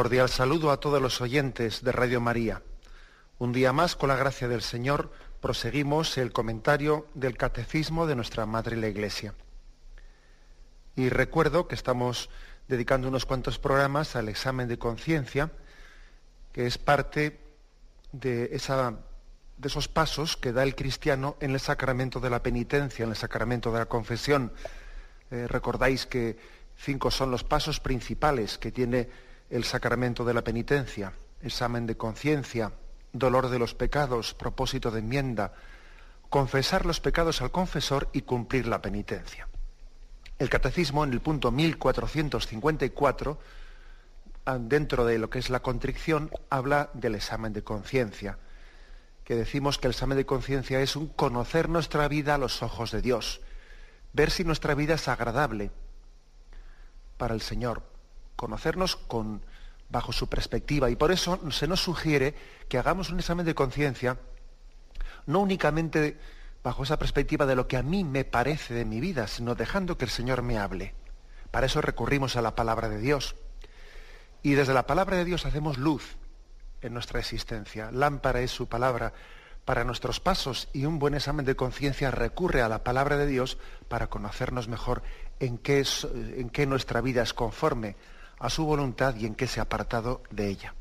Cordial saludo a todos los oyentes de Radio María. Un día más, con la gracia del Señor, proseguimos el comentario del Catecismo de nuestra Madre la Iglesia. Y recuerdo que estamos dedicando unos cuantos programas al examen de conciencia, que es parte de, esos pasos que da el cristiano en el sacramento de la penitencia, en el sacramento de la confesión. Eh, recordáis que cinco son los pasos principales que tiene el sacramento de la penitencia, examen de conciencia, dolor de los pecados, propósito de enmienda, confesar los pecados al confesor y cumplir la penitencia. El catecismo en el punto 1454, ah, dentro de lo que es la contrición, habla del examen de conciencia, que decimos que el examen de conciencia es un conocer nuestra vida a los ojos de Dios, ver si nuestra vida es agradable para el Señor, conocernos con, bajo su perspectiva. Y por eso se nos sugiere que hagamos un examen de conciencia, no únicamente bajo esa perspectiva de lo que a mí me parece de mi vida, sino dejando que el Señor me hable. Para eso recurrimos a la palabra de Dios. Y desde la palabra de Dios hacemos luz en nuestra existencia. Lámpara es su palabra para nuestros pasos y un buen examen de conciencia recurre a la palabra de Dios para conocernos mejor en qué, en qué nuestra vida es conforme a su voluntad y en qué se ha apartado de ella.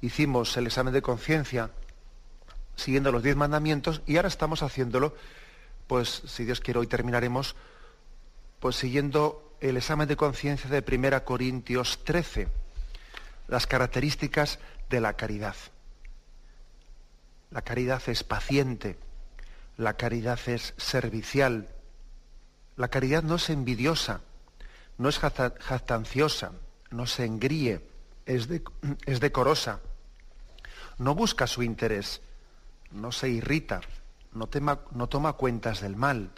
Hicimos el examen de conciencia siguiendo los diez mandamientos y ahora estamos haciéndolo, pues si Dios quiere hoy terminaremos, pues siguiendo el examen de conciencia de 1 Corintios 13, las características de la caridad. La caridad es paciente, la caridad es servicial, la caridad no es envidiosa, no es jactanciosa, no se engríe, es, decorosa, no busca su interés, no se irrita, no, no toma cuentas del mal.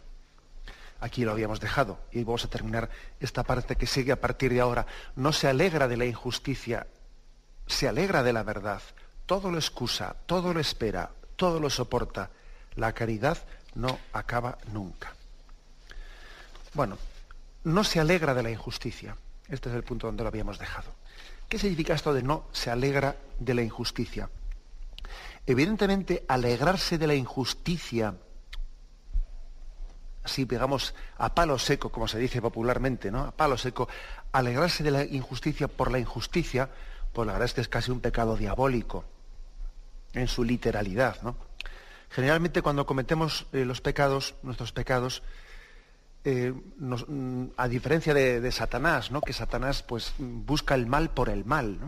Aquí lo habíamos dejado y vamos a terminar esta parte que sigue a partir de ahora. No se alegra de la injusticia, se alegra de la verdad. Todo lo excusa, todo lo espera, todo lo soporta. La caridad no acaba nunca. Bueno, no se alegra de la injusticia. Este es el punto donde lo habíamos dejado. ¿Qué significa esto de no se alegra de la injusticia? Evidentemente, alegrarse de la injusticia, así digamos a palo seco, como se dice popularmente, ¿no? A palo seco, alegrarse de la injusticia por la injusticia, pues la verdad es que es casi un pecado diabólico en su literalidad, ¿no? Generalmente cuando cometemos eh, los pecados, nuestros pecados, eh, mm, a diferencia de, Satanás, ¿no? que Satanás pues, busca el mal por el mal.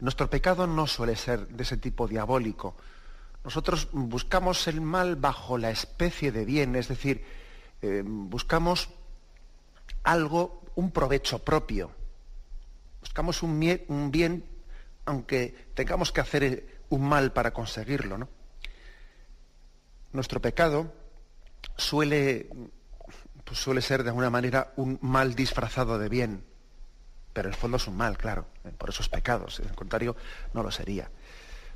Nuestro pecado no suele ser de ese tipo diabólico. Nosotros buscamos el mal bajo la especie de bien, es decir, eh, buscamos algo, un provecho propio. Buscamos un, bien, aunque tengamos que hacer eh, un mal para conseguirlo. Nuestro pecado suele pues suele ser de alguna manera un mal disfrazado de bien. Pero en el fondo es un mal, claro, eh, por esos pecados. En el contrario, no lo sería.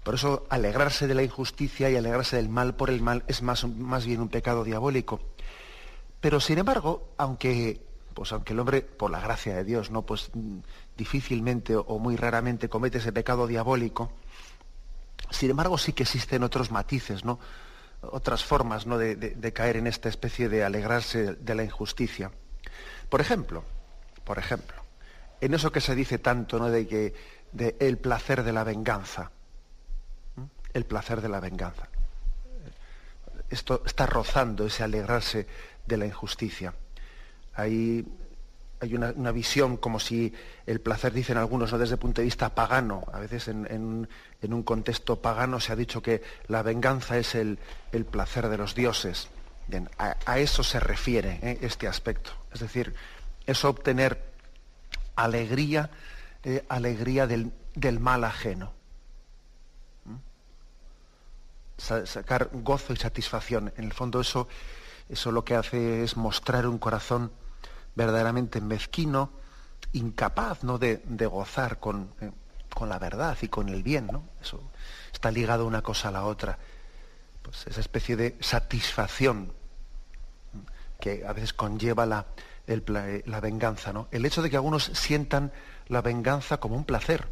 Por eso alegrarse de la injusticia y alegrarse del mal por el mal es más, más bien un pecado diabólico. Pero sin embargo, aunque, pues aunque el hombre, por la gracia de Dios, no, pues mm, difícilmente o muy raramente comete ese pecado diabólico, sin embargo sí que existen otros matices, ¿no? Otras formas ¿no? de, caer en esta especie de alegrarse de la injusticia. Por ejemplo, por ejemplo, en eso que se dice tanto ¿no? de que de el placer de la venganza, el placer de la venganza. Esto está rozando ese alegrarse de la injusticia. Hay, hay una, visión como si el placer, dicen algunos, ¿no? desde el punto de vista pagano. A veces en, un contexto pagano se ha dicho que la venganza es el, placer de los dioses. a, eso se refiere ¿eh? este aspecto. Es decir, es obtener alegría, eh, alegría del, mal ajeno. sacar gozo y satisfacción. En el fondo eso, eso lo que hace es mostrar un corazón verdaderamente mezquino, incapaz ¿no? de, gozar con, eh, con, la verdad y con el bien. ¿no? Eso está ligado una cosa a la otra. Pues esa especie de satisfacción que a veces conlleva la, la venganza. ¿no? El hecho de que algunos sientan la venganza como un placer.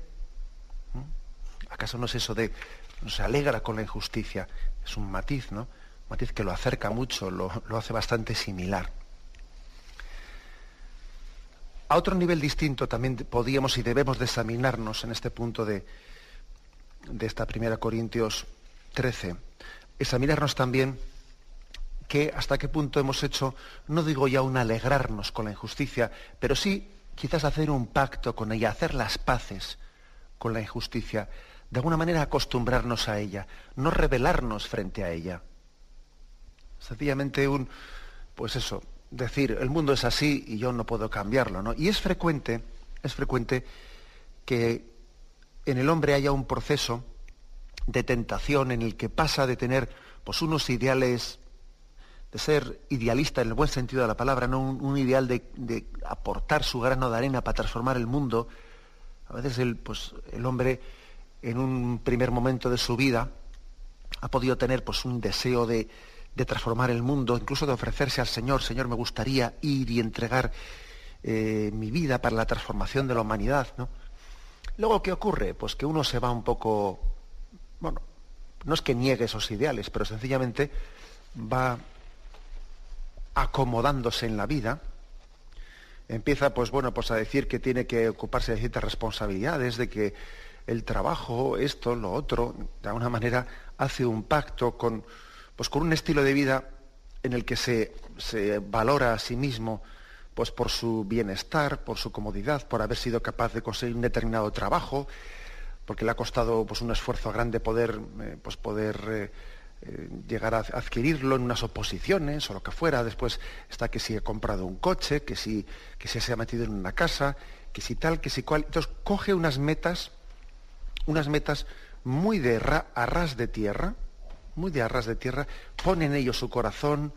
¿Acaso no es eso de no se alegra con la injusticia? Es un matiz, ¿no? Un matiz que lo acerca mucho, lo hace bastante similar. A otro nivel distinto también podíamos y debemos de examinarnos en este punto de, de esta primera Corintios 13. Examinarnos también que hasta qué punto hemos hecho, no digo ya un alegrarnos con la injusticia, pero sí quizás hacer un pacto con ella, hacer las paces con la injusticia, de alguna manera acostumbrarnos a ella, no rebelarnos frente a ella. Sencillamente un, pues eso, decir, el mundo es así y yo no puedo cambiarlo, ¿no? Y es frecuente, es frecuente que en el hombre haya un proceso de tentación en el que pasa de tener pues, unos ideales, de ser idealista en el buen sentido de la palabra, no un, ideal de, aportar su grano de arena para transformar el mundo. A veces el, pues, el hombre en un primer momento de su vida ha podido tener pues, un deseo de, de transformar el mundo, incluso de ofrecerse al Señor, Señor, me gustaría ir y entregar eh, mi vida para la transformación de la humanidad. ¿no? Luego, ¿qué ocurre? Pues que uno se va un poco, bueno, no es que niegue esos ideales, pero sencillamente va acomodándose en la vida, empieza pues bueno pues a decir que tiene que ocuparse de ciertas responsabilidades, de que el trabajo, esto, lo otro, de alguna manera hace un pacto con, pues con un estilo de vida en el que se, valora a sí mismo pues por su bienestar, por su comodidad, por haber sido capaz de conseguir un determinado trabajo, porque le ha costado pues, un esfuerzo grande poder, eh, pues, poder eh, eh, llegar a adquirirlo en unas oposiciones o lo que fuera. Después está que si he comprado un coche, que si, que si se ha metido en una casa, que si tal, que si cual. Entonces coge unas metas, unas metas muy de a ras de tierra, muy de arras de tierra, pone en ellos su corazón,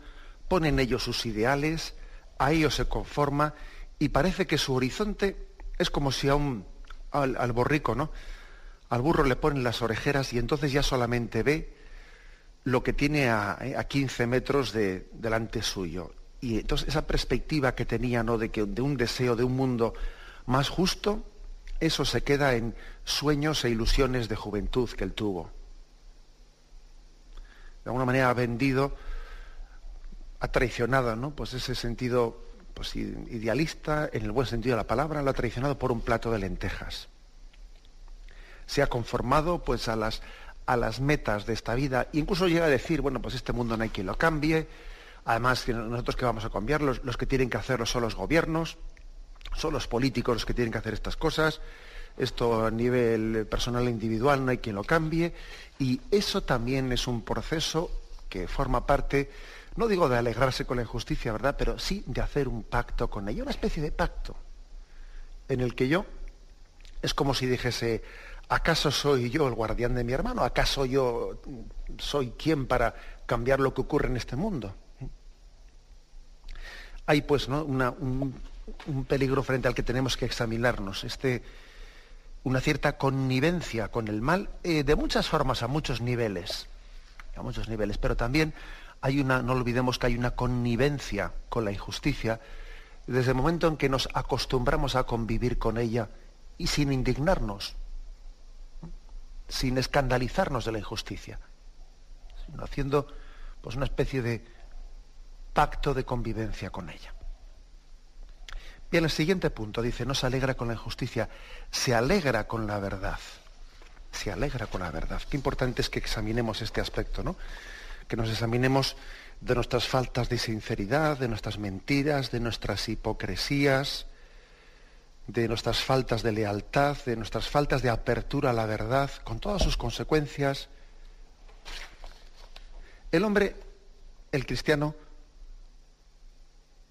pone en ellos sus ideales, a ellos se conforma y parece que su horizonte es como si a un, al, borrico, ¿no? Al burro le ponen las orejeras y entonces ya solamente ve lo que tiene a, 15 eh, metros de, delante suyo. Y entonces esa perspectiva que tenía, ¿no? De, que, de un deseo de un mundo más justo, eso se queda en sueños e ilusiones de juventud que él tuvo de alguna manera ha vendido, ha traicionado, ¿no? Pues ese sentido pues, idealista, en el buen sentido de la palabra, lo ha traicionado por un plato de lentejas. Se ha conformado pues a las, a las metas de esta vida, e incluso llega a decir, bueno, pues este mundo no hay quien lo cambie, además nosotros que vamos a cambiar, los, los que tienen que hacerlo son los gobiernos, son los políticos los que tienen que hacer estas cosas, esto a nivel personal e individual no hay quien lo cambie, y eso también es un proceso que forma parte, no digo de alegrarse con la injusticia, ¿verdad? Pero sí de hacer un pacto con ella, una especie de pacto, en el que yo es como si dijese, ¿acaso soy yo el guardián de mi hermano? ¿Acaso yo soy quien para cambiar lo que ocurre en este mundo? Hay pues ¿no? un, un peligro frente al que tenemos que examinarnos. Este, una cierta connivencia con el mal eh, de muchas formas, a muchos niveles, a muchos niveles, pero también hay una, no olvidemos que hay una connivencia con la injusticia desde el momento en que nos acostumbramos a convivir con ella y sin indignarnos, sin escandalizarnos de la injusticia, sino haciendo pues una especie de pacto de convivencia con ella. Bien, el siguiente punto dice, no se alegra con la injusticia, se alegra con la verdad. Se alegra con la verdad. Qué importante es que examinemos este aspecto, ¿no? Que nos examinemos de nuestras faltas de sinceridad, de nuestras mentiras, de nuestras hipocresías, de nuestras faltas de lealtad, de nuestras faltas de apertura a la verdad, con todas sus consecuencias. El hombre, el cristiano,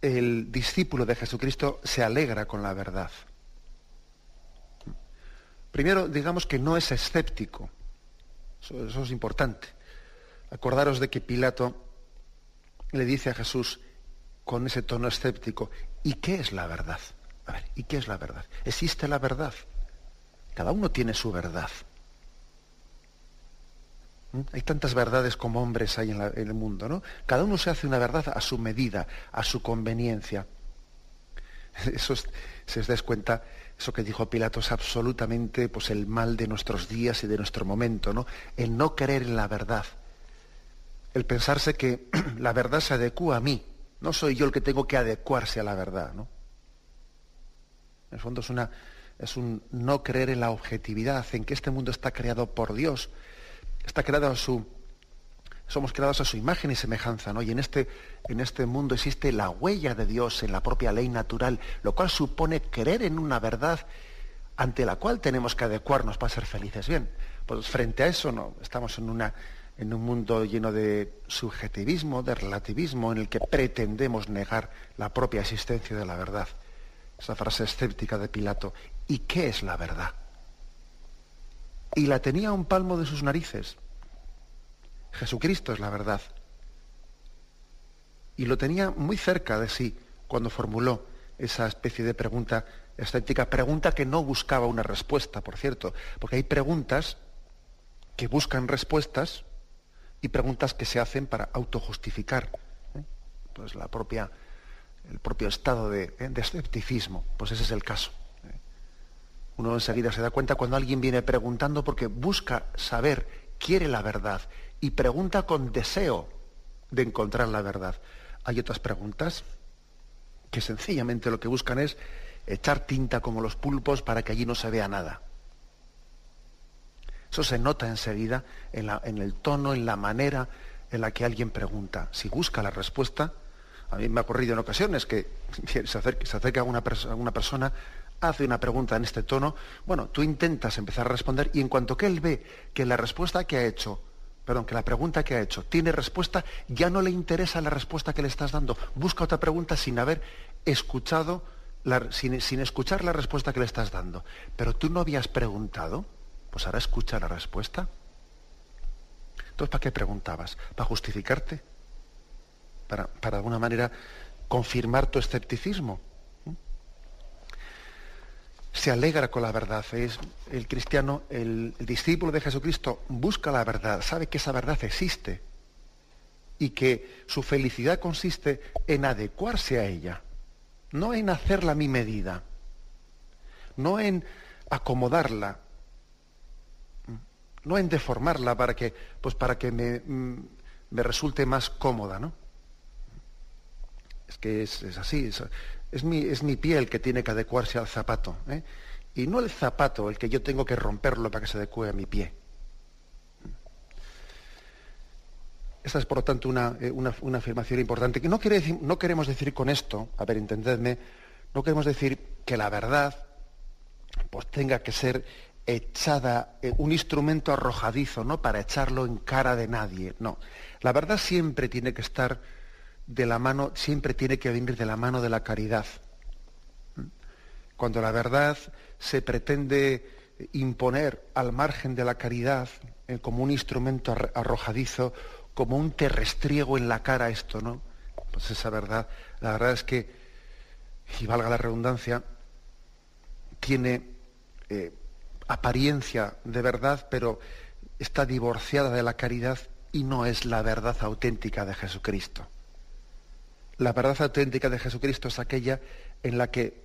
el discípulo de Jesucristo se alegra con la verdad. Primero, digamos que no es escéptico. Eso, es importante. Acordaros de que Pilato le dice a Jesús con ese tono escéptico, ¿y qué es la verdad? A ver, ¿y qué es la verdad? ¿Existe la verdad? Cada uno tiene su verdad. Hay tantas verdades como hombres hay en, el mundo, ¿no? Cada uno se hace una verdad a su medida, a su conveniencia. Eso se os des cuenta, eso que dijo Pilato es absolutamente pues, el mal de nuestros días y de nuestro momento, ¿no? El no creer en la verdad. El pensarse que la verdad se adecua a mí. No soy yo el que tengo que adecuarse a la verdad, ¿no? En el fondo es, una, es un no creer en la objetividad, en que este mundo está creado por Dios, está creado a su, somos creados a su imagen y semejanza, ¿no? Y en este, en este mundo existe la huella de Dios en la propia ley natural, lo cual supone creer en una verdad ante la cual tenemos que adecuarnos para ser felices. Bien, pues frente a eso no, estamos en, una, en un mundo lleno de subjetivismo, de relativismo, en el que pretendemos negar la propia existencia de la verdad. Esa frase escéptica de Pilato. ¿Y qué es la verdad? Y la tenía a un palmo de sus narices. Jesucristo es la verdad. Y lo tenía muy cerca de sí cuando formuló esa especie de pregunta escéptica, pregunta que no buscaba una respuesta, por cierto, porque hay preguntas que buscan respuestas y preguntas que se hacen para autojustificar ¿eh? pues la propia, el propio estado de, de, escepticismo. Pues ese es el caso. Uno enseguida se da cuenta cuando alguien viene preguntando porque busca saber, quiere la verdad y pregunta con deseo de encontrar la verdad. Hay otras preguntas que sencillamente lo que buscan es echar tinta como los pulpos para que allí no se vea nada. Eso se nota enseguida en, en el tono, en la manera en la que alguien pregunta. Si busca la respuesta, a mí me ha ocurrido en ocasiones que se acerca, se acerca una persona, hace una pregunta en este tono, bueno, tú intentas empezar a responder y en cuanto que él ve que la respuesta que ha hecho perdón, que la pregunta que ha hecho tiene respuesta, ya no le interesa la respuesta que le estás dando. Busca otra pregunta sin haber escuchado, sin, sin, escuchar la respuesta que le estás dando. Pero tú no habías preguntado, pues ahora escucha la respuesta. Entonces, ¿para qué preguntabas? ¿Para justificarte? ¿Para, para de alguna manera confirmar tu escepticismo? Se alegra con la verdad. Es el cristiano, el, discípulo de Jesucristo, busca la verdad, sabe que esa verdad existe y que su felicidad consiste en adecuarse a ella, no en hacerla a mi medida, no en acomodarla, no en deformarla para que, pues para que me, mm, me resulte más cómoda, ¿no? Es que es, es así, es mi, es mi pie el que tiene que adecuarse al zapato. ¿eh? Y no el zapato el que yo tengo que romperlo para que se adecue a mi pie. Esta es, por lo tanto, una, eh, afirmación importante. Que no, no queremos decir con esto, a ver, entendedme, no queremos decir que la verdad pues, tenga que ser echada, eh, un instrumento arrojadizo, ¿no? Para echarlo en cara de nadie. No. La verdad siempre tiene que estar de la mano, siempre tiene que venir de la mano de la caridad. Cuando la verdad se pretende imponer al margen de la caridad eh, como un instrumento arrojadizo, como un terrestriego en la cara esto, ¿no? Pues esa verdad, la verdad es que, y valga la redundancia, tiene eh, apariencia de verdad, pero está divorciada de la caridad y no es la verdad auténtica de Jesucristo. La verdad auténtica de Jesucristo es aquella en la que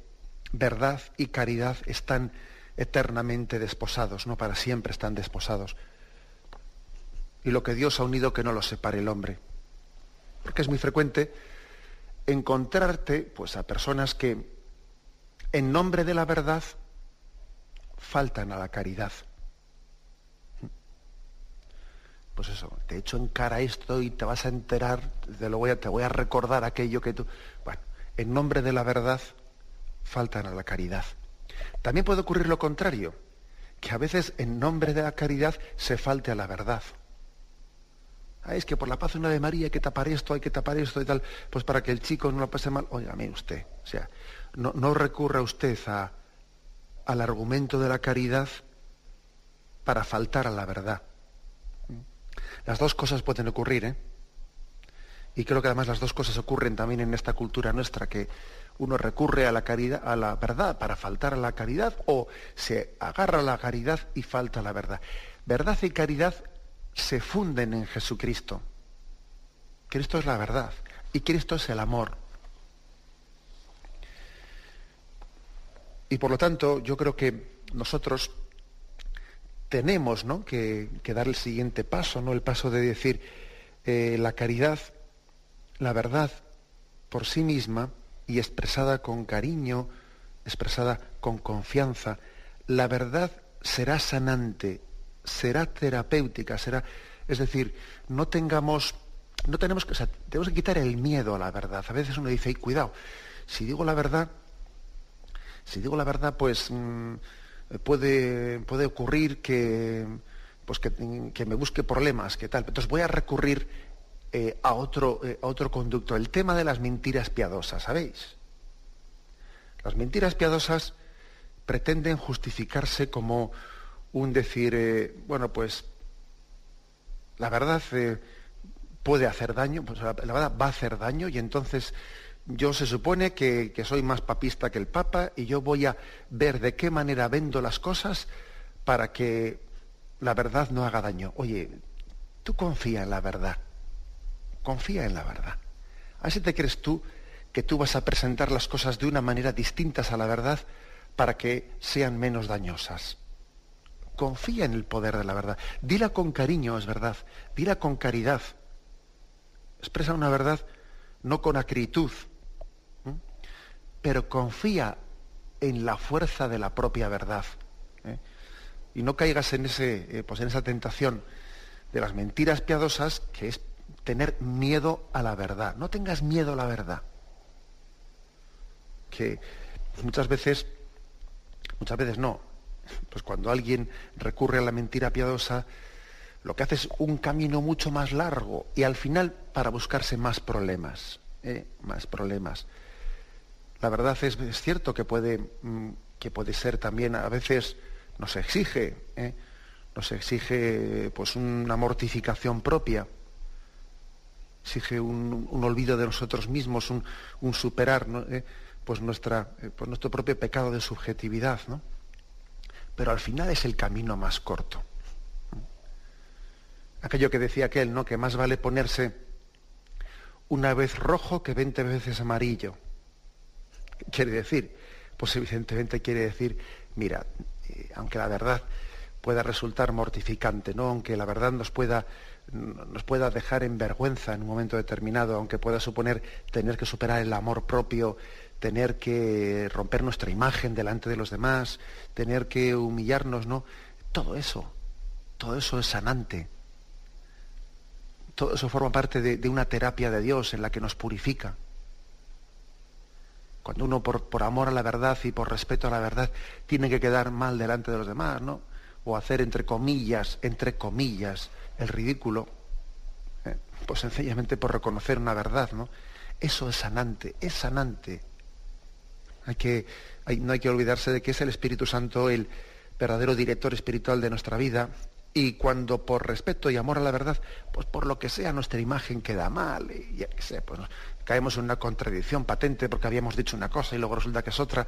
verdad y caridad están eternamente desposados, no para siempre están desposados. Y lo que Dios ha unido que no lo separe el hombre. Porque es muy frecuente encontrarte pues, a personas que en nombre de la verdad faltan a la caridad. Pues eso, te echo en cara esto y te vas a enterar, te, lo voy a, te voy a recordar aquello que tú... Bueno, en nombre de la verdad faltan a la caridad. También puede ocurrir lo contrario, que a veces en nombre de la caridad se falte a la verdad. Ah, es que por la paz de una de María hay que tapar esto, hay que tapar esto y tal, pues para que el chico no lo pase mal. Óigame usted, o sea, no, no recurra usted a, al argumento de la caridad para faltar a la verdad. Las dos cosas pueden ocurrir, ¿eh? Y creo que además las dos cosas ocurren también en esta cultura nuestra, que uno recurre a la caridad, a la verdad para faltar a la caridad, o se agarra a la caridad y falta a la verdad. Verdad y caridad se funden en Jesucristo. Cristo es la verdad y Cristo es el amor. Y por lo tanto, yo creo que nosotros tenemos ¿no? que, dar el siguiente paso, ¿no? el paso de decir eh, la caridad, la verdad por sí misma y expresada con cariño, expresada con confianza, la verdad será sanante, será terapéutica, será, es decir, no tengamos, no tenemos que, tenemos que quitar el miedo a la verdad. A veces uno dice, cuidado, si digo la verdad, si digo la verdad, pues mm, puede, puede ocurrir que, pues que, me busque problemas, que tal. Entonces voy a recurrir eh, a, otro, eh, a otro conducto. El tema de las mentiras piadosas, ¿sabéis? Las mentiras piadosas pretenden justificarse como un decir, eh, bueno, pues la verdad puede hacer daño, pues la, verdad va a hacer daño y entonces yo se supone que, soy más papista que el Papa y yo voy a ver de qué manera vendo las cosas para que la verdad no haga daño. Oye, tú confía en la verdad, confía en la verdad. Así te crees tú que tú vas a presentar las cosas de una manera distintas a la verdad para que sean menos dañosas. Confía en el poder de la verdad. Dila con cariño, es verdad. Dila con caridad. Expresa una verdad no con acritud, pero confía en la fuerza de la propia verdad. ¿eh? Y no caigas en, ese, eh, pues en esa tentación de las mentiras piadosas, que es tener miedo a la verdad. No tengas miedo a la verdad. Que muchas veces, muchas veces no, pues cuando alguien recurre a la mentira piadosa, lo que hace es un camino mucho más largo y al final para buscarse más problemas, ¿eh? más problemas. La verdad es, cierto que puede, mm, que puede ser también, a veces nos exige, ¿eh? nos exige pues una mortificación propia, exige un, olvido de nosotros mismos, un, superar ¿Eh? pues nuestra, eh, pues nuestro propio pecado de subjetividad, ¿no? Pero al final es el camino más corto. Aquello que decía aquel, ¿no? Que más vale ponerse una vez rojo que veinte veces amarillo quiere decir? Pues evidentemente quiere decir, mira, eh, aunque la verdad pueda resultar mortificante, ¿no? aunque la verdad nos pueda, nos pueda dejar en vergüenza en un momento determinado, aunque pueda suponer tener que superar el amor propio, tener que romper nuestra imagen delante de los demás, tener que humillarnos, ¿no? Todo eso, todo eso es sanante. Todo eso forma parte de una terapia de Dios en la que nos purifica. Cuando uno por, amor a la verdad y por respeto a la verdad tiene que quedar mal delante de los demás, ¿no? O hacer entre comillas, entre comillas, el ridículo, ¿eh? pues sencillamente por reconocer una verdad, ¿no? Eso es sanante, es sanante. Hay que, no hay que olvidarse de que es el Espíritu Santo el verdadero director espiritual de nuestra vida y cuando por respeto y amor a la verdad, pues por lo que sea nuestra imagen queda mal, y ya que sé, pues caemos en una contradicción patente porque habíamos dicho una cosa y luego resulta que es otra.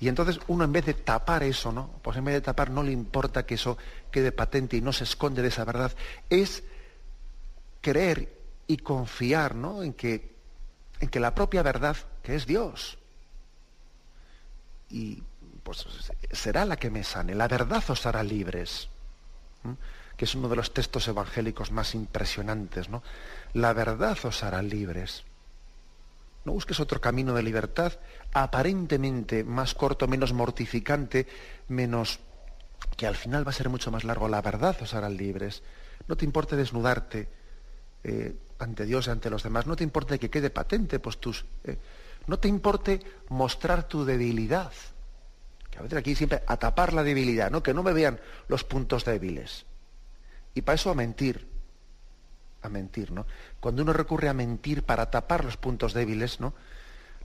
Y entonces uno en vez de tapar eso, ¿no? Pues en vez de tapar no le importa que eso quede patente y no se esconde de esa verdad, es creer y confiar, ¿no? En que, en que la propia verdad, que es Dios, y pues será la que me sane, la verdad os hará libres que es uno de los textos evangélicos más impresionantes, ¿no? La verdad os hará libres. No busques otro camino de libertad aparentemente más corto, menos mortificante, menos que al final va a ser mucho más largo. La verdad os hará libres. No te importe desnudarte eh, ante Dios y ante los demás. No te importe que quede patente, pues tus. Eh, no te importe mostrar tu debilidad Que a veces aquí siempre a tapar la debilidad, ¿no? Que no me vean los puntos débiles. Y para eso a mentir. A mentir, ¿no? Cuando uno recurre a mentir para tapar los puntos débiles, ¿no?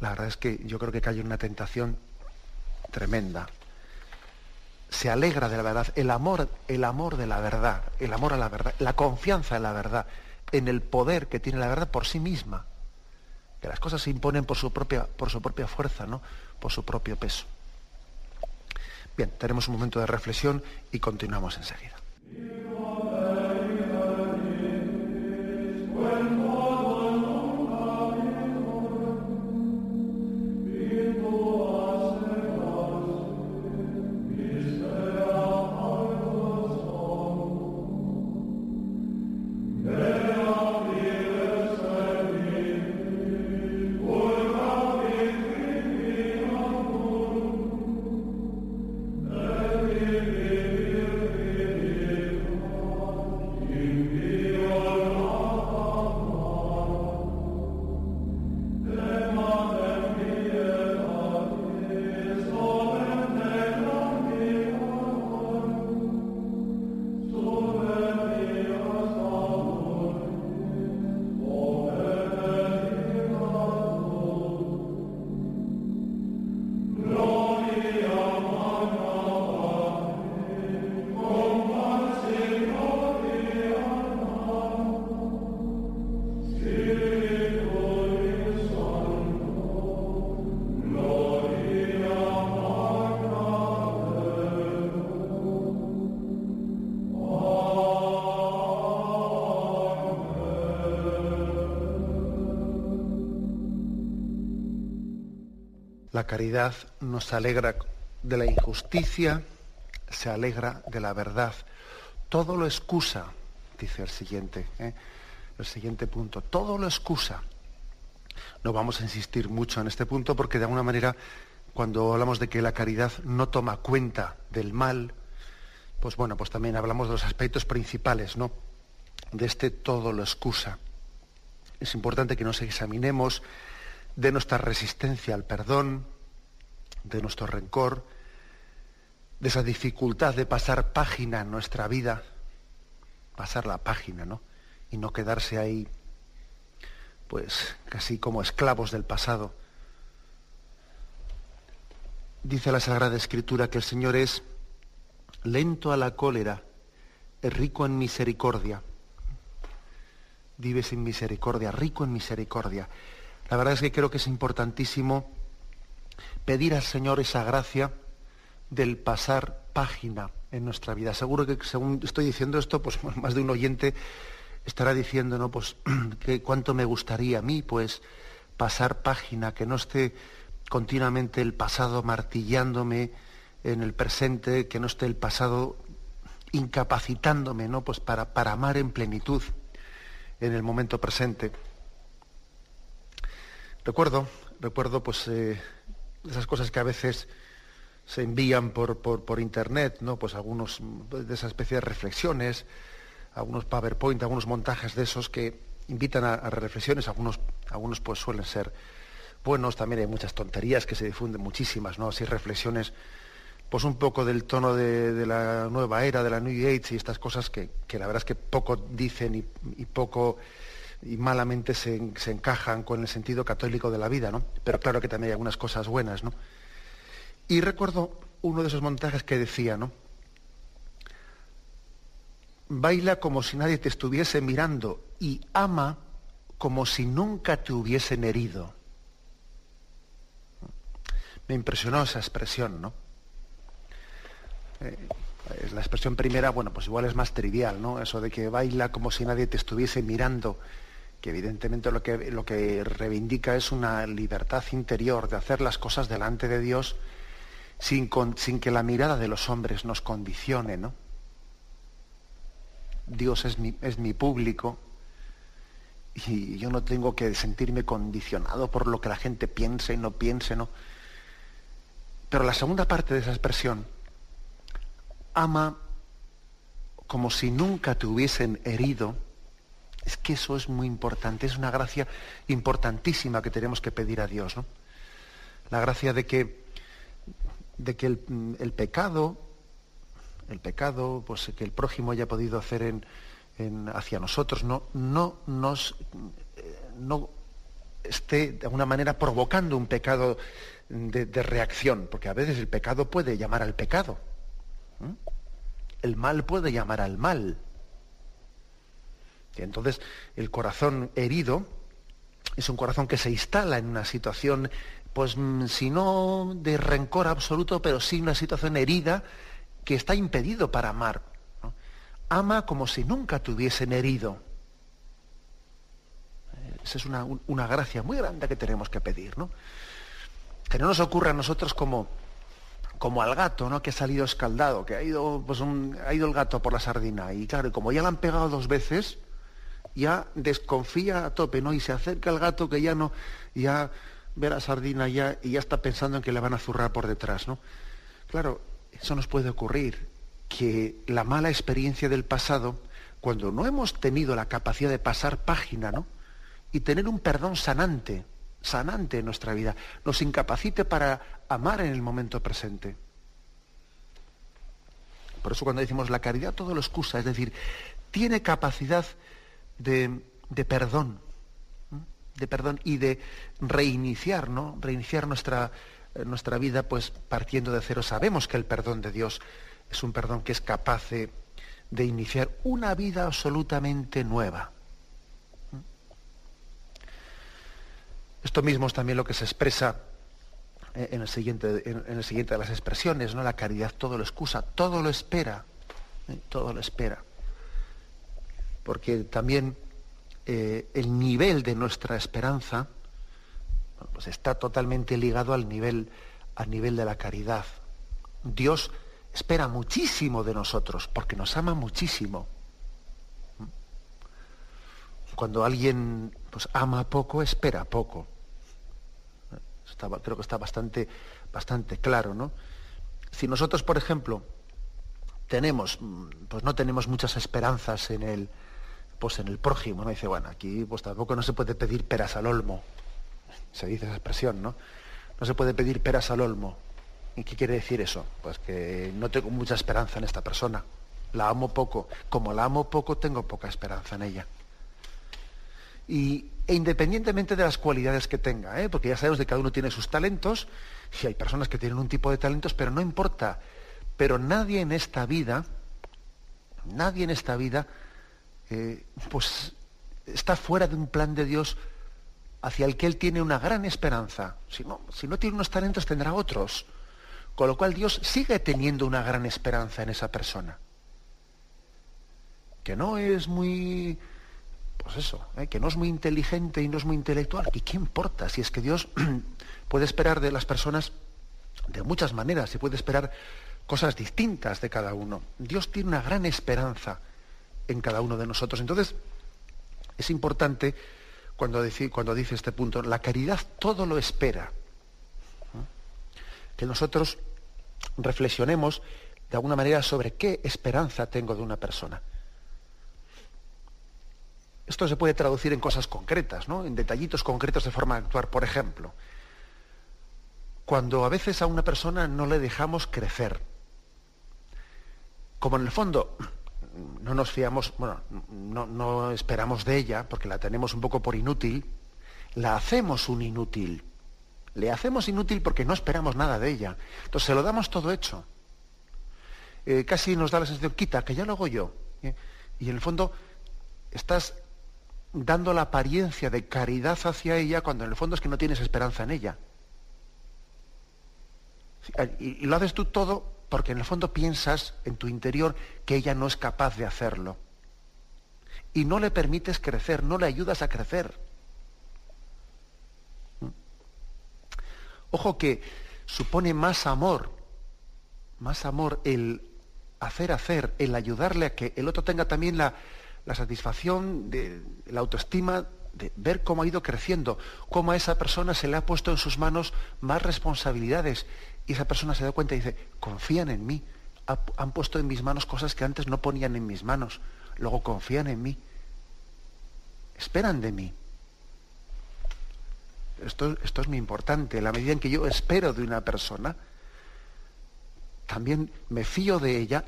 La verdad es que yo creo que cae en una tentación tremenda. Se alegra de la verdad, el amor, el amor de la verdad, el amor a la verdad, la confianza en la verdad, en el poder que tiene la verdad por sí misma. Que las cosas se imponen por su propia, por su propia fuerza, ¿no? Por su propio peso. Bien, tenemos un momento de reflexión y continuamos enseguida. La caridad nos alegra de la injusticia, se alegra de la verdad. Todo lo excusa, dice el siguiente, ¿eh? el siguiente punto. Todo lo excusa. No vamos a insistir mucho en este punto porque de alguna manera cuando hablamos de que la caridad no toma cuenta del mal, pues bueno, pues también hablamos de los aspectos principales, ¿no? De este todo lo excusa. Es importante que nos examinemos de nuestra resistencia al perdón, de nuestro rencor, de esa dificultad de pasar página en nuestra vida, pasar la página, ¿no? Y no quedarse ahí, pues casi como esclavos del pasado. Dice la Sagrada Escritura que el Señor es lento a la cólera, rico en misericordia. Vive sin misericordia, rico en misericordia. La verdad es que creo que es importantísimo pedir al Señor esa gracia del pasar página en nuestra vida. Seguro que según estoy diciendo esto, pues más de un oyente estará diciendo, ¿no? Pues cuánto me gustaría a mí, pues, pasar página, que no esté continuamente el pasado martillándome en el presente, que no esté el pasado incapacitándome, ¿no? Pues para, para amar en plenitud en el momento presente. Recuerdo, recuerdo pues eh, esas cosas que a veces se envían por, por, internet, ¿no? Pues algunos de esa especie de reflexiones, algunos PowerPoint, algunos montajes de esos que invitan a, reflexiones, algunos, algunos pues suelen ser buenos, también hay muchas tonterías que se difunden, muchísimas, ¿no? Así reflexiones, pues un poco del tono de, la nueva era, de la New Age y estas cosas que, la verdad es que poco dicen y poco y malamente se, encajan con el sentido católico de la vida, ¿no? Pero claro que también hay algunas cosas buenas, ¿no? Y recuerdo uno de esos montajes que decía, ¿no? Baila como si nadie te estuviese mirando y ama como si nunca te hubiesen herido. Me impresionó esa expresión, ¿no? Eh, la expresión primera, bueno, pues igual es más trivial, ¿no? Eso de que baila como si nadie te estuviese mirando que evidentemente lo que, lo que reivindica es una libertad interior de hacer las cosas delante de Dios sin, sin que la mirada de los hombres nos condicione, ¿no? Dios es mi, es mi público y yo no tengo que sentirme condicionado por lo que la gente piense y no piense, ¿no? Pero la segunda parte de esa expresión, ama como si nunca te hubiesen herido, es que eso es muy importante, es una gracia importantísima que tenemos que pedir a Dios. ¿no? La gracia de que de que el, pecado, el pecado, pues que el prójimo haya podido hacer en, hacia nosotros, no, no nos no esté de alguna manera provocando un pecado de, reacción, porque a veces el pecado puede llamar al pecado. El mal puede llamar al mal. Y entonces el corazón herido es un corazón que se instala en una situación, pues mm, si no de rencor absoluto, pero sí una situación herida que está impedido para amar. Ama como si nunca tuviesen herido. Esa es una, una, gracia muy grande que tenemos que pedir, ¿no? Que no nos ocurra a nosotros como, como al gato, ¿no? Que ha salido escaldado, que ha ido, pues ha ido el gato por la sardina. Y claro, como ya le han pegado dos veces, ya desconfía a tope, ¿no? Y se acerca al gato que ya no, ya ve la sardina ya, y ya está pensando en que le van a zurrar por detrás, ¿no? Claro, eso nos puede ocurrir, que la mala experiencia del pasado, cuando no hemos tenido la capacidad de pasar página, ¿no? Y tener un perdón sanante, sanante en nuestra vida, nos incapacite para amar en el momento presente. Por eso cuando decimos la caridad todo lo excusa, es decir, tiene capacidad de, perdón, de perdón y de reiniciar, ¿no? Reiniciar nuestra, eh, nuestra vida pues partiendo de cero. Sabemos que el perdón de Dios es un perdón que es capaz de, iniciar una vida absolutamente nueva. Esto mismo es también lo que se expresa eh, en el siguiente, en el siguiente de las expresiones, ¿no? La caridad todo lo excusa, todo lo espera, ¿eh? todo lo espera. Porque también eh, el nivel de nuestra esperanza pues está totalmente ligado al nivel, al nivel de la caridad. Dios espera muchísimo de nosotros, porque nos ama muchísimo. Cuando alguien pues, ama poco, espera poco. creo que está bastante, bastante claro, ¿no? Si nosotros, por ejemplo, tenemos, pues no tenemos muchas esperanzas en el, pues en el prójimo, ¿no? Dice, bueno, aquí pues tampoco no se puede pedir peras al olmo. Se dice esa expresión, ¿no? No se puede pedir peras al olmo. ¿Y qué quiere decir eso? Pues que no tengo mucha esperanza en esta persona. La amo poco. Como la amo poco, tengo poca esperanza en ella. Y, e independientemente de las cualidades que tenga, ¿eh? porque ya sabemos que cada uno tiene sus talentos, y hay personas que tienen un tipo de talentos, pero no importa. Pero nadie en esta vida, nadie en esta vida, eh, pues está fuera de un plan de Dios hacia el que Él tiene una gran esperanza. Si no, si no tiene unos talentos, tendrá otros. Con lo cual Dios sigue teniendo una gran esperanza en esa persona. Que no es muy, pues eso, ¿eh? que no es muy inteligente y no es muy intelectual. ¿Y qué importa? Si es que Dios puede esperar de las personas de muchas maneras y puede esperar cosas distintas de cada uno. Dios tiene una gran esperanza en cada uno de nosotros. Entonces, es importante cuando dice, cuando dice este punto, la caridad todo lo espera. Que nosotros reflexionemos de alguna manera sobre qué esperanza tengo de una persona. Esto se puede traducir en cosas concretas, ¿no? en detallitos concretos de forma de actuar. Por ejemplo, cuando a veces a una persona no le dejamos crecer, como en el fondo no nos fiamos, bueno, no, no esperamos de ella, porque la tenemos un poco por inútil, la hacemos un inútil. Le hacemos inútil porque no esperamos nada de ella. Entonces se lo damos todo hecho. Eh, casi nos da la sensación, quita, que ya lo hago yo. ¿eh? Y en el fondo estás dando la apariencia de caridad hacia ella cuando en el fondo es que no tienes esperanza en ella. Y, y lo haces tú todo porque en el fondo piensas en tu interior que ella no es capaz de hacerlo. Y no le permites crecer, no le ayudas a crecer. Ojo que supone más amor, más amor el hacer hacer, el ayudarle a que el otro tenga también la, satisfacción de la autoestima de ver cómo ha ido creciendo, cómo a esa persona se le ha puesto en sus manos más responsabilidades. Y esa persona se da cuenta y dice, confían en mí, han puesto en mis manos cosas que antes no ponían en mis manos, luego confían en mí, esperan de mí. Esto, esto es muy importante. La medida en que yo espero de una persona, también me fío de ella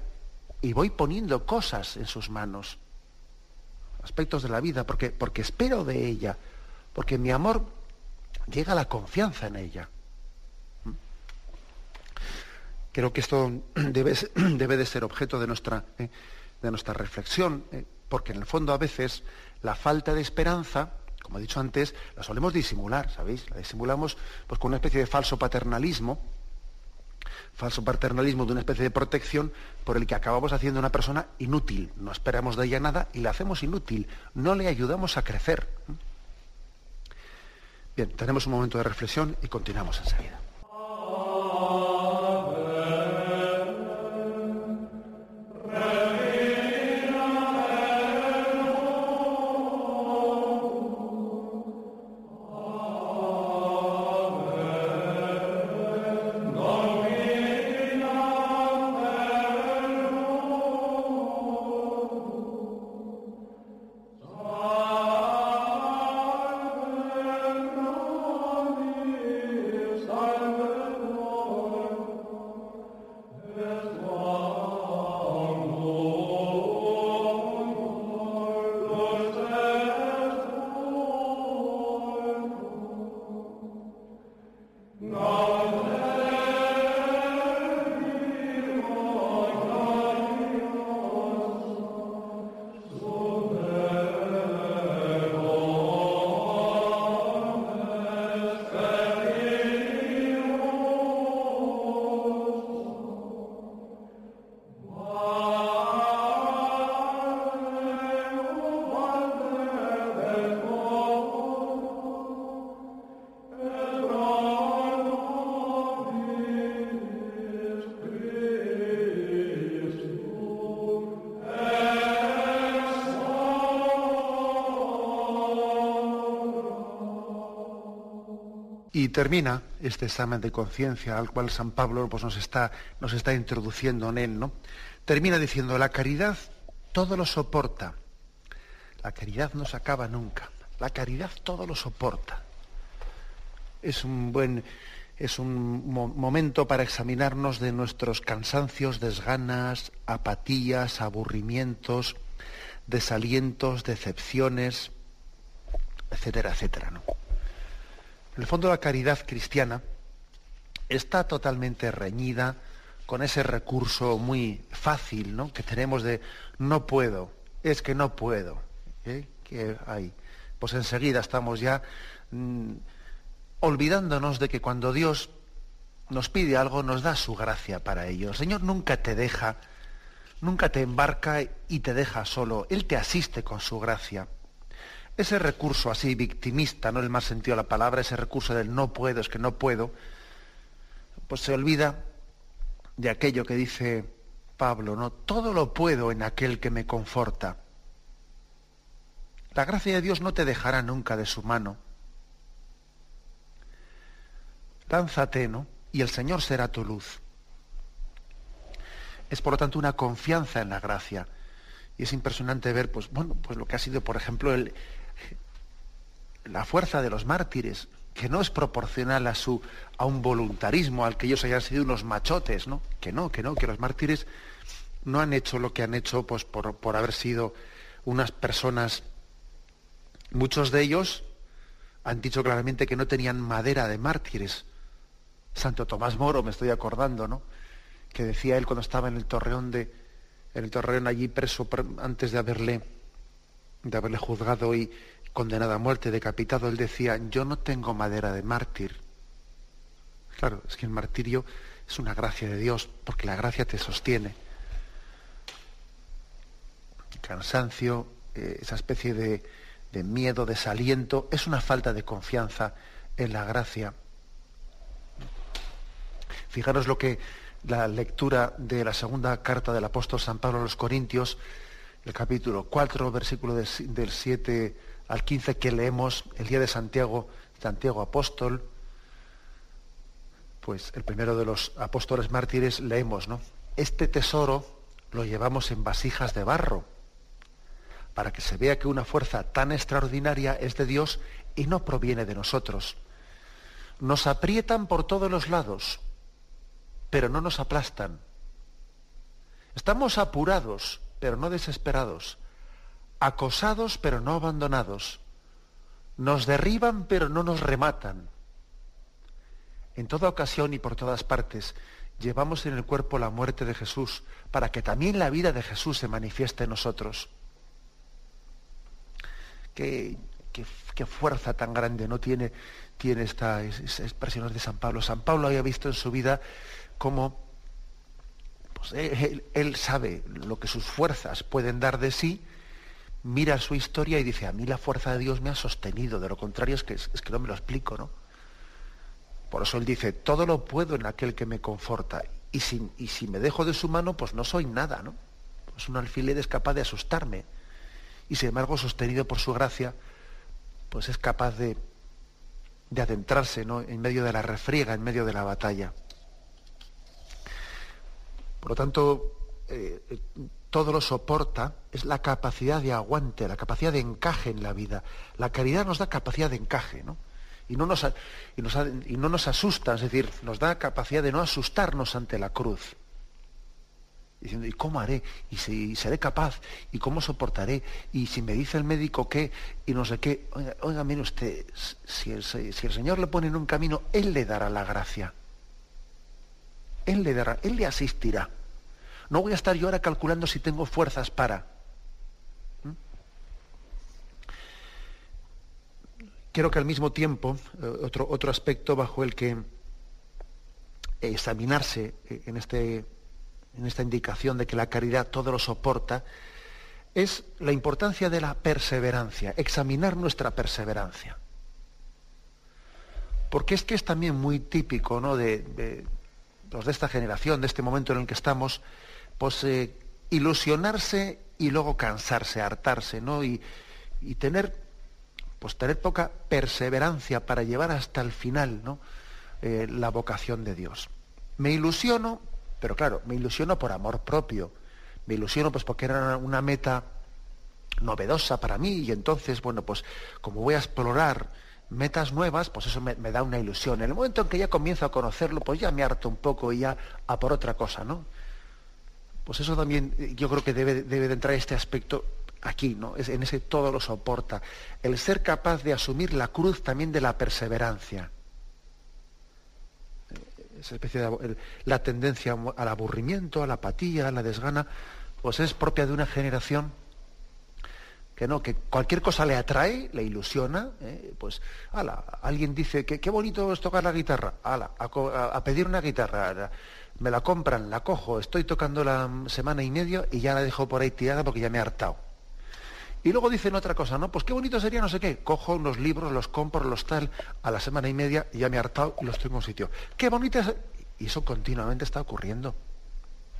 y voy poniendo cosas en sus manos, aspectos de la vida, porque, porque espero de ella, porque mi amor llega a la confianza en ella. ¿Mm? Creo que esto debe, debe de ser objeto de nuestra, eh, de nuestra reflexión, eh, porque en el fondo a veces la falta de esperanza, como he dicho antes, la solemos disimular, ¿sabéis? La disimulamos pues, con una especie de falso paternalismo, falso paternalismo de una especie de protección por el que acabamos haciendo una persona inútil. No esperamos de ella nada y la hacemos inútil. No le ayudamos a crecer. Bien, tenemos un momento de reflexión y continuamos enseguida. Termina este examen de conciencia al cual San Pablo pues, nos, está, nos está introduciendo en él. ¿no? Termina diciendo, la caridad todo lo soporta. La caridad no se acaba nunca. La caridad todo lo soporta. Es un buen es un momento para examinarnos de nuestros cansancios, desganas, apatías, aburrimientos, desalientos, decepciones, etcétera, etcétera. ¿no? En el fondo la caridad cristiana está totalmente reñida con ese recurso muy fácil ¿no? que tenemos de no puedo, es que no puedo. ¿eh? Hay. Pues enseguida estamos ya mm, olvidándonos de que cuando Dios nos pide algo, nos da su gracia para ello. El Señor nunca te deja, nunca te embarca y te deja solo. Él te asiste con su gracia. Ese recurso así victimista, no el más sentido de la palabra, ese recurso del no puedo, es que no puedo, pues se olvida de aquello que dice Pablo, ¿no? Todo lo puedo en aquel que me conforta. La gracia de Dios no te dejará nunca de su mano. Lánzate, ¿no? Y el Señor será tu luz. Es por lo tanto una confianza en la gracia. Y es impresionante ver, pues, bueno, pues lo que ha sido, por ejemplo, el, la fuerza de los mártires, que no es proporcional a, su, a un voluntarismo, al que ellos hayan sido unos machotes, ¿no? Que no, que no, que los mártires no han hecho lo que han hecho pues, por, por haber sido unas personas, muchos de ellos han dicho claramente que no tenían madera de mártires. Santo Tomás Moro, me estoy acordando, ¿no? Que decía él cuando estaba en el torreón de, en el torreón allí preso antes de haberle, de haberle juzgado y, condenado a muerte, decapitado, él decía, yo no tengo madera de mártir. Claro, es que el martirio es una gracia de Dios, porque la gracia te sostiene. Cansancio, eh, esa especie de, de miedo, desaliento, es una falta de confianza en la gracia. Fijaros lo que la lectura de la segunda carta del apóstol San Pablo a los Corintios, el capítulo 4, versículo del 7 al 15 que leemos el día de Santiago, Santiago apóstol, pues el primero de los apóstoles mártires leemos, ¿no? Este tesoro lo llevamos en vasijas de barro, para que se vea que una fuerza tan extraordinaria es de Dios y no proviene de nosotros. Nos aprietan por todos los lados, pero no nos aplastan. Estamos apurados, pero no desesperados. Acosados, pero no abandonados. Nos derriban, pero no nos rematan. En toda ocasión y por todas partes llevamos en el cuerpo la muerte de Jesús para que también la vida de Jesús se manifieste en nosotros. Qué, fuerza tan grande no tiene, tiene esta, expresión de San Pablo. San Pablo había visto en su vida cómo pues, él, sabe lo que sus fuerzas pueden dar de sí, mira su historia y dice, a mí la fuerza de Dios me ha sostenido, de lo contrario es que, es que no me lo explico, ¿no? Por eso él dice, todo lo puedo en aquel que me conforta. Y si, y si me dejo de su mano, pues no soy nada, ¿no? Pues un alfiler es capaz de asustarme. Y sin embargo, sostenido por su gracia, pues es capaz de, de adentrarse ¿no? en medio de la refriega, en medio de la batalla. Por lo tanto, eh, todo lo soporta es la capacidad de aguante, la capacidad de encaje en la vida. La caridad nos da capacidad de encaje, ¿no? y no, nos, asusta, es decir, nos da capacidad de no asustarnos ante la cruz. Diciendo, ¿y cómo haré? ¿Y si seré capaz? ¿Y cómo soportaré? ¿Y si me dice el médico qué? Y no sé qué. Oiga, mire usted, si el, si el Señor le pone en un camino, Él le dará la gracia. Él le dará, Él le asistirá. No voy a estar yo ahora calculando si tengo fuerzas para. Quiero que al mismo tiempo, eh, otro, otro aspecto bajo el que examinarse eh, en, este, en esta indicación de que la caridad todo lo soporta, es la importancia de la perseverancia, examinar nuestra perseverancia. Porque es que es también muy típico ¿no? de, los de esta generación, de este momento en el que estamos, pues ilusionarse y luego cansarse, hartarse, ¿no? Y, y tener pues tener poca perseverancia para llevar hasta el final ¿no? Eh, la vocación de Dios. Me ilusiono, pero claro, me ilusiono por amor propio. Me ilusiono pues porque era una meta novedosa para mí y entonces, bueno, pues como voy a explorar metas nuevas, pues eso me, da una ilusión. En el momento en que ya comienzo a conocerlo, pues ya me harto un poco y ya a por otra cosa, ¿no? Pues eso también eh, yo creo que debe, debe de entrar este aspecto aquí, ¿no? Es, en ese todo lo soporta. El ser capaz de asumir la cruz también de la perseverancia. Esa especie de, la tendencia al aburrimiento, a la apatía, a la desgana, pues es propia de una generación que no, que cualquier cosa le atrae, le ilusiona, ¿eh? pues, ala, alguien dice que qué bonito es tocar la guitarra, ala, a, pedir una guitarra, me la compran, la cojo, estoy tocando la semana y medio y ya la dejo por ahí tirada porque ya me he hartado. Y luego dicen otra cosa, ¿no? Pues qué bonito sería no sé qué. Cojo unos libros, los compro, los tal, a la semana y media y ya me he hartado y los tengo en un sitio. Qué bonito es... Y eso continuamente está ocurriendo.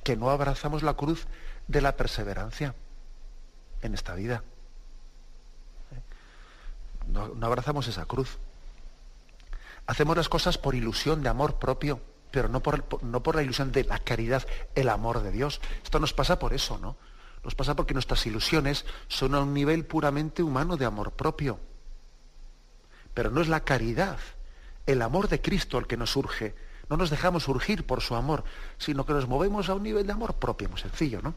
Que no abrazamos la cruz de la perseverancia en esta vida. No, no abrazamos esa cruz. Hacemos las cosas por ilusión de amor propio, pero no por, no por la ilusión de la caridad, el amor de Dios. Esto nos pasa por eso, ¿no? Nos pasa porque nuestras ilusiones son a un nivel puramente humano de amor propio. Pero no es la caridad, el amor de Cristo el que nos urge. No nos dejamos urgir por su amor, sino que nos movemos a un nivel de amor propio, muy sencillo, ¿no?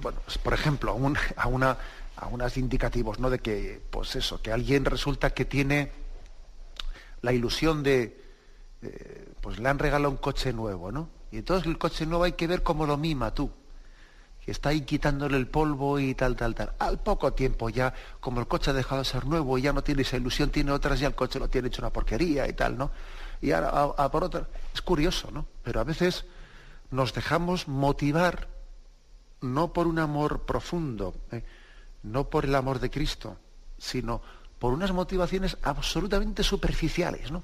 Bueno, pues, por ejemplo, a, un, una, a unos indicativos, ¿no? De que, pues eso, que alguien resulta que tiene la ilusión de, pues le han regalado un coche nuevo, ¿no? Y entonces el coche nuevo hay que ver cómo lo mima tú. Que está ahí quitándole el polvo y tal, tal, tal. Al poco tiempo ya, como el coche ha dejado de ser nuevo ya no tiene esa ilusión, tiene otras, ya el coche lo tiene hecho una porquería y tal, ¿no? Y ahora, a, por otra. Es curioso, ¿no? Pero a veces nos dejamos motivar no por un amor profundo, ¿eh? no por el amor de Cristo, sino por unas motivaciones absolutamente superficiales, ¿no?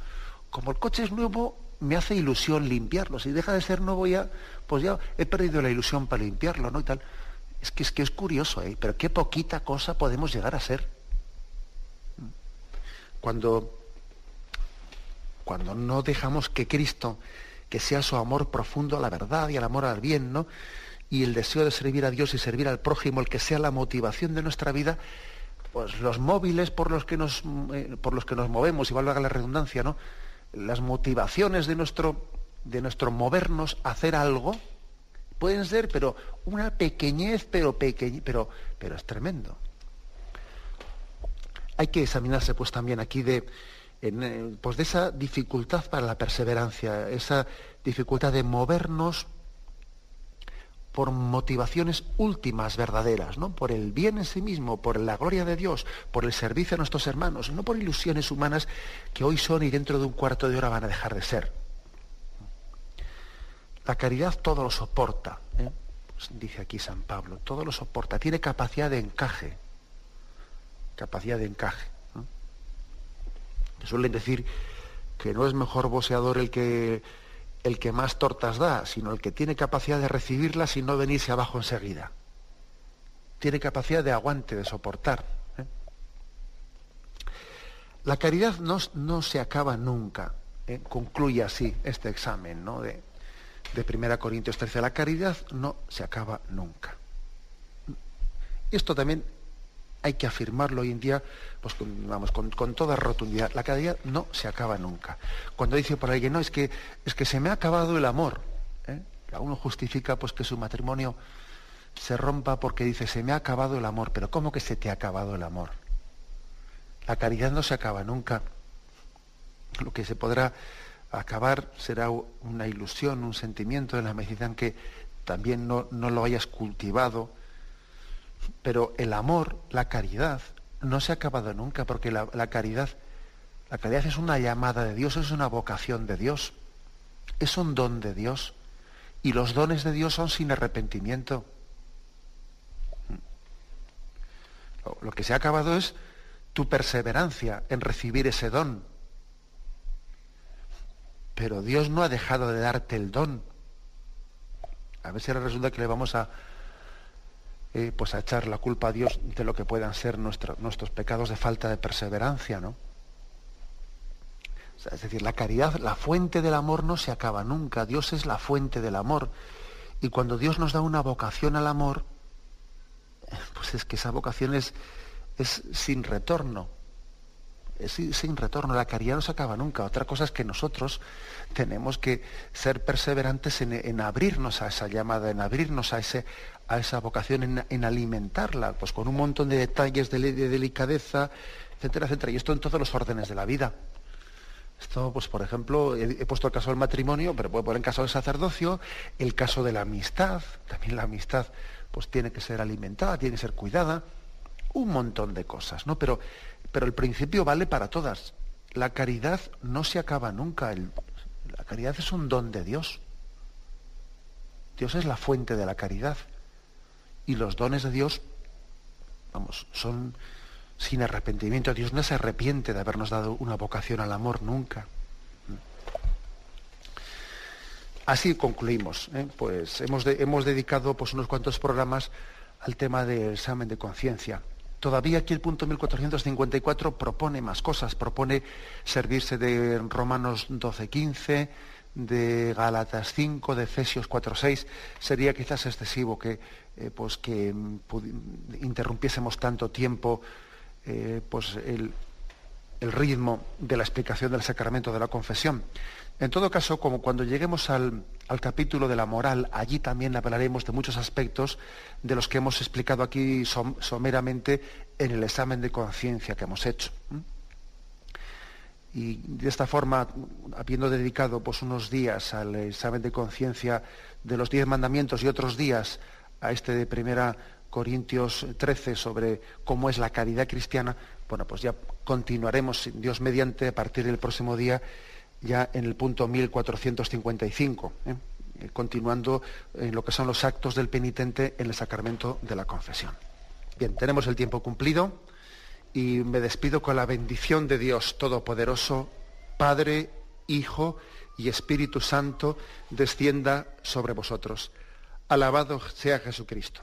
Como el coche es nuevo, me hace ilusión limpiarlo. Si deja de ser nuevo ya, pues ya he perdido la ilusión para limpiarlo, ¿no? Y tal. Es que es, que es curioso, ¿eh? Pero qué poquita cosa podemos llegar a ser. Cuando, cuando no dejamos que Cristo, que sea su amor profundo a la verdad y al amor al bien, ¿no? Y el deseo de servir a Dios y servir al prójimo, el que sea la motivación de nuestra vida, pues los móviles por los que nos, eh, por los que nos movemos, y valga la redundancia, ¿no? las motivaciones de nuestro, de nuestro movernos a hacer algo, pueden ser, pero una pequeñez, pero pequeña, pero, pero es tremendo. Hay que examinarse pues también aquí de, eh, pues de esa dificultad para la perseverancia, esa dificultad de movernos por motivaciones últimas verdaderas, ¿no? Por el bien en sí mismo, por la gloria de Dios, por el servicio a nuestros hermanos, no por ilusiones humanas que hoy son y dentro de un cuarto de hora van a dejar de ser. La caridad todo lo soporta, ¿eh? pues dice aquí San Pablo, todo lo soporta, tiene capacidad de encaje, capacidad de encaje. Suelen decir que no es mejor boxeador el que el que más tortas da, sino el que tiene capacidad de recibirlas y no venirse abajo enseguida. Tiene capacidad de aguante, de soportar. ¿eh? La caridad no, no, se acaba nunca. ¿eh? Concluye así este examen ¿no? de, de 1 Corintios 13. La caridad no se acaba nunca. Esto también hay que afirmarlo hoy en día pues, con, vamos, con, toda rotundidad. La caridad no se acaba nunca. Cuando dice por alguien, no, es que, es que se me ha acabado el amor. ¿eh? Uno justifica pues, que su matrimonio se rompa porque dice, se me ha acabado el amor. Pero ¿cómo que se te ha acabado el amor? La caridad no se acaba nunca. Lo que se podrá acabar será una ilusión, un sentimiento en la medida en que también no, no lo hayas cultivado pero el amor, la caridad, no se ha acabado nunca, porque la, caridad, la caridad es una llamada de Dios, es una vocación de Dios, es un don de Dios. Y los dones de Dios son sin arrepentimiento. Lo que se ha acabado es tu perseverancia en recibir ese don. Pero Dios no ha dejado de darte el don. A ver si ahora resulta que le vamos a, eh, pues a echar la culpa a Dios de lo que puedan ser nuestros pecados de falta de perseverancia, ¿no? es decir, la caridad, la fuente del amor no se acaba nunca. Dios es la fuente del amor. Y cuando Dios nos da una vocación al amor, pues es que esa vocación es, es sin retorno sin retorno. La caridad no se acaba nunca. Otra cosa es que nosotros tenemos que ser perseverantes en, abrirnos a esa llamada, en abrirnos a, ese, a esa vocación, en, alimentarla, pues con un montón de detalles de, delicadeza, etcétera, etcétera. Y esto en todos los órdenes de la vida. Esto, pues, por ejemplo, he, puesto el caso del matrimonio, pero puedo poner el caso del sacerdocio, el caso de la amistad. También la amistad, pues, tiene que ser alimentada, tiene que ser cuidada. Un montón de cosas, ¿no? Pero pero el principio vale para todas. La caridad no se acaba nunca. la caridad es un don de Dios. Dios es la fuente de la caridad. Y los dones de Dios, vamos, son sin arrepentimiento. Dios no se arrepiente de habernos dado una vocación al amor nunca. Así concluimos. ¿eh? Pues hemos, hemos dedicado pues, unos cuantos programas al tema del examen de conciencia. Todavía aquí el punto 1454 propone más cosas, propone servirse de Romanos 12.15, de Gálatas 5, de Efesios 4.6. Sería quizás excesivo que, eh, pues que interrumpiésemos tanto tiempo eh, pues el ritmo de la explicación del sacramento de la confesión. En todo caso, como cuando lleguemos al, capítulo de la moral, allí también hablaremos de muchos aspectos de los que hemos explicado aquí someramente en el examen de conciencia que hemos hecho. Y de esta forma, habiendo dedicado pues, unos días al examen de conciencia de los diez mandamientos y otros días a este de primera Corintios 13 sobre cómo es la caridad cristiana, bueno, pues ya continuaremos, Dios mediante, a partir del próximo día ya en el punto 1455, ¿eh? Eh, continuando en lo que son los actos del penitente en el sacramento de la confesión. Bien, tenemos el tiempo cumplido y me despido con la bendición de Dios Todopoderoso, Padre, Hijo y Espíritu Santo, descienda sobre vosotros. Alabado sea Jesucristo.